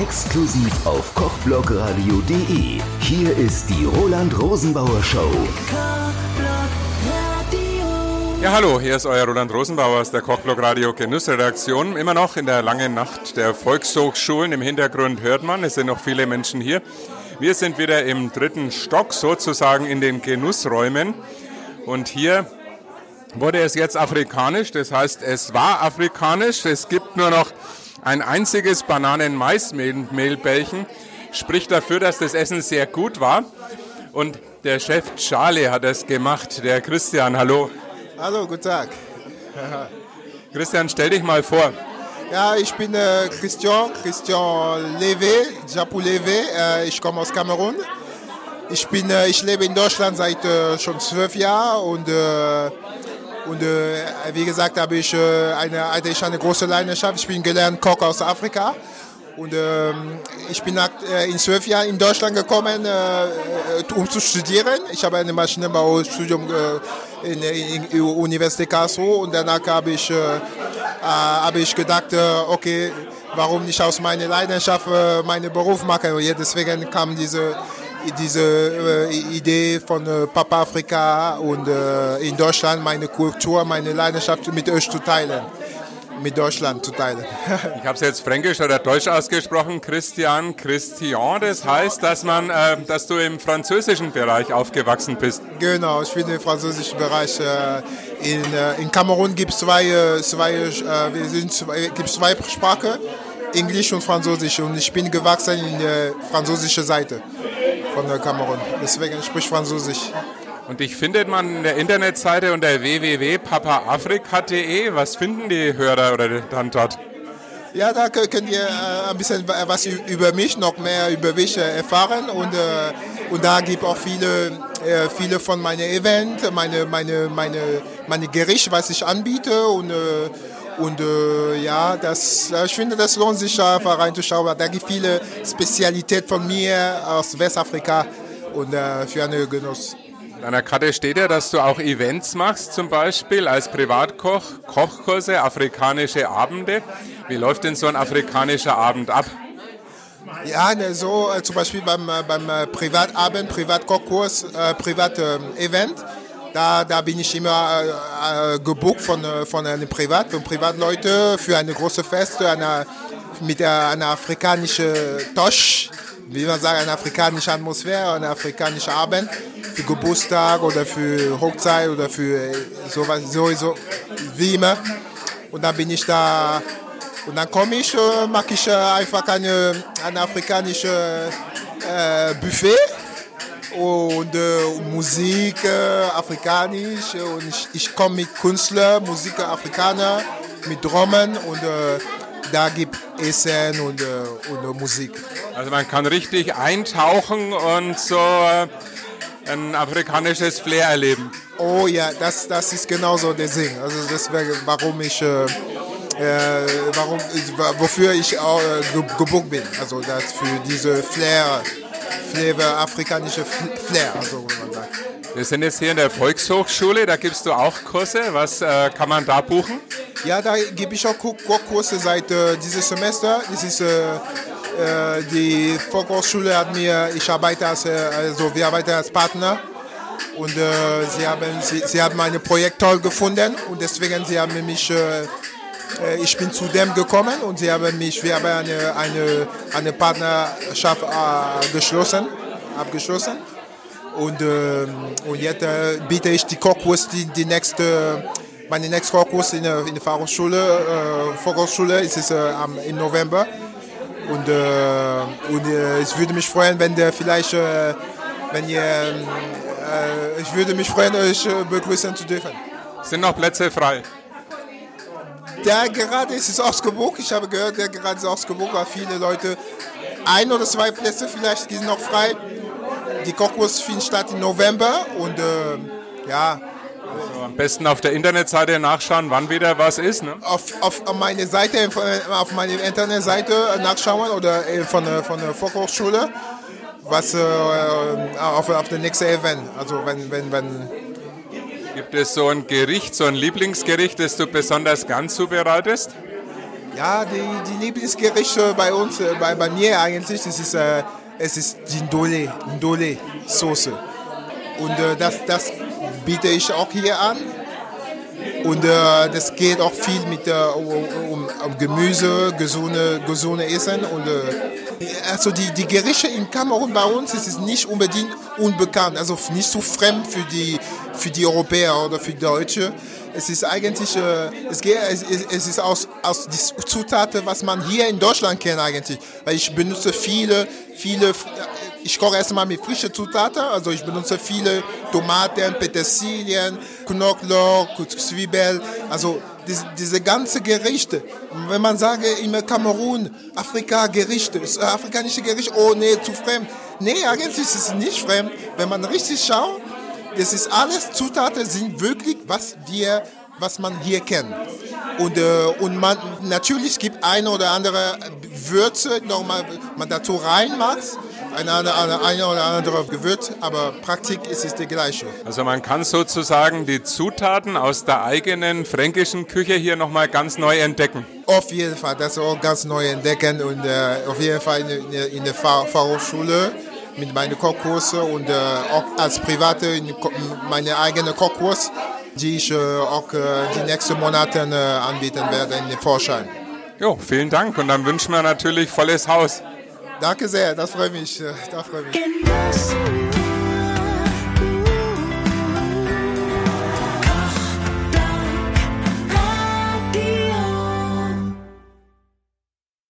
Exklusiv auf kochblogradio.de. Hier ist die Roland Rosenbauer Show. Ja, hallo, hier ist euer Roland Rosenbauer aus der Kochblog Radio Genussredaktion. Immer noch in der langen Nacht der Volkshochschulen. Im Hintergrund hört man, es sind noch viele Menschen hier. Wir sind wieder im dritten Stock, sozusagen in den Genussräumen. Und hier wurde es jetzt afrikanisch, das heißt, es war afrikanisch. Es gibt nur noch ein einziges Bananen-Mais-Mehlbällchen. Spricht dafür, dass das Essen sehr gut war. Und der Chef Charlie hat es gemacht, der Christian. Hallo. Hallo, guten Tag. Christian, stell dich mal vor. Ja, ich bin äh, Christian, Christian Levé, Japou Levé. Äh, ich komme aus Kamerun. Ich, bin, äh, ich lebe in Deutschland seit äh, schon zwölf Jahren und äh, und äh, wie gesagt, habe ich, äh, eine, hatte ich eine große Leidenschaft. Ich bin gelernt Koch aus Afrika. Und ähm, ich bin nach, äh, in zwölf Jahren in Deutschland gekommen, äh, äh um zu studieren. Ich habe ein Maschinenbaustudium äh, in der Universität Karlsruhe und danach habe ich, habe ich gedacht, okay, warum nicht aus meiner Leidenschaft meinen Beruf machen. Und deswegen kam diese diese äh, Idee von äh, Papa Afrika und äh, in Deutschland meine Kultur, meine Leidenschaft mit euch zu teilen, mit Deutschland zu teilen. ich habe es jetzt fränkisch oder deutsch ausgesprochen, Christian, Christian, das heißt, dass, man, äh, dass du im französischen Bereich aufgewachsen bist. Genau, ich bin im französischen Bereich. Äh, in, äh, in Kamerun gibt es zwei, zwei, wir sind zwei, gibt's zwei Sprachen. Englisch und Französisch und ich bin gewachsen in der französischen Seite von der Kamerun. Deswegen spricht Französisch. Und dich findet man in der Internetseite unter www.papaafrika.de. Was finden die Hörer oder dann dort? Ja, da könnt ihr äh, ein bisschen was über mich, noch mehr über mich äh, erfahren. Und, äh, und da gibt es auch viele, viele von meinen Events, meine, meine, meine, meine Gerichte, was ich anbiete. Und, und äh, ja, das, ich finde, das lohnt sich einfach reinzuschauen. Da gibt es viele Spezialitäten von mir aus Westafrika und äh, für einen Genuss. In deiner Karte steht ja, dass du auch Events machst, zum Beispiel als Privatkoch, Kochkurse, afrikanische Abende. Wie läuft denn so ein afrikanischer Abend ab? Ja, ne, so äh, zum Beispiel beim, äh, beim äh, Privatabend, Privatkochkurs, äh, Privat-Event. Ähm, da, da bin ich immer äh, äh, gebucht von, äh, von einem Privat, von Privatleuten für eine große Fest, eine, mit einer afrikanischen Tosch, wie man sagt, eine afrikanische Atmosphäre, eine afrikanische Abend für Geburtstag oder für Hochzeit oder für sowas, sowieso, wie immer. Und dann bin ich da und dann komme ich, äh, mache ich einfach eine, ein afrikanisches äh, Buffet und äh, Musik äh, afrikanisch und ich, ich komme mit Künstlern, Musiker Afrikaner, mit Drummen und äh, da gibt Essen und, äh, und Musik. Also man kann richtig eintauchen und so äh, ein afrikanisches Flair erleben. Oh ja, das, das ist genauso der Sinn. Also deswegen, warum ich äh, warum, wofür ich auch gebucht bin. Also das für diese Flair Flavor, afrikanische Flair, so wie man sagt. Wir sind jetzt hier in der Volkshochschule, da gibst du auch Kurse. Was äh, kann man da buchen? Ja, da gebe ich auch Kurse seit äh, diesem Semester. Das ist, äh, äh, die Volkshochschule hat mir, ich arbeite als, äh, also wir arbeiten als Partner und äh, sie, haben, sie, sie haben mein Projekt toll gefunden und deswegen sie haben mich ich bin zu dem gekommen und sie haben mich, wir haben eine, eine, eine Partnerschaft äh, geschlossen, abgeschlossen. Und, äh, und jetzt äh, biete ich die Kochkurs, die, die nächste, meine nächste Kochkurs in, in der Fachhochschule, äh, Volkshochschule ist es äh, im November. Und, äh, und äh, ich würde mich freuen, wenn der vielleicht, äh, wenn ihr, äh, ich würde mich freuen, euch äh, begrüßen zu dürfen. Sind noch Plätze frei? Der gerade ist es ausgebucht. Ich habe gehört, der gerade ist weil viele Leute, ein oder zwei Plätze vielleicht sind noch frei. Die Kochkurs findet statt im November und äh, ja. Also am besten auf der Internetseite nachschauen, wann wieder was ist. Ne? Auf, auf, auf meine Seite, auf meine Internetseite nachschauen oder äh, von, von der Volkshochschule, was äh, auf, auf der nächste Event. Also wenn, wenn, wenn Gibt es so ein Gericht, so ein Lieblingsgericht, das du besonders gern zubereitest? Ja, die, die Lieblingsgerichte bei uns, äh, bei, bei mir eigentlich, das ist, äh, es ist die Ndole, Ndole Soße. Und äh, das, das biete ich auch hier an. Und äh, das geht auch viel mit äh, um, um, Gemüse, gesunde, gesunde Essen. Und, äh, also die, die Gerichte in Kamerun bei uns ist nicht unbedingt unbekannt, also nicht so fremd für die, für die Europäer oder für die Deutsche. Es ist eigentlich, äh, es, geht, es, es ist aus, aus die Zutaten, was man hier in Deutschland kennt eigentlich. Weil ich benutze viele, viele ich koche erstmal mit frischen Zutaten, also ich benutze viele Tomaten, Petersilien, Knoblauch, Zwiebel, also diese, diese ganze Gerichte. Wenn man sagt immer Kamerun, Afrika Gerichte, afrikanische Gerichte, oh nee, zu fremd. Nee, eigentlich ist es nicht fremd. Wenn man richtig schaut, das ist alles Zutaten sind wirklich, was wir was man hier kennt. Und, äh, und man, natürlich gibt eine oder andere Würze, nochmal, man dazu reinmacht, eine, eine, eine oder andere Gewürz, aber Praktik ist es die gleiche. Also man kann sozusagen die Zutaten aus der eigenen fränkischen Küche hier nochmal ganz neu entdecken. Auf jeden Fall, das auch ganz neu entdecken und äh, auf jeden Fall in, in, in der Fachhochschule mit meinen Kochkursen und äh, auch als Private in meine eigene Kochkurs, die ich äh, auch äh, die nächsten Monate äh, anbieten werde in den Vorschein. Jo, vielen Dank und dann wünschen wir natürlich volles Haus. Danke sehr, das freut mich. Das freut mich.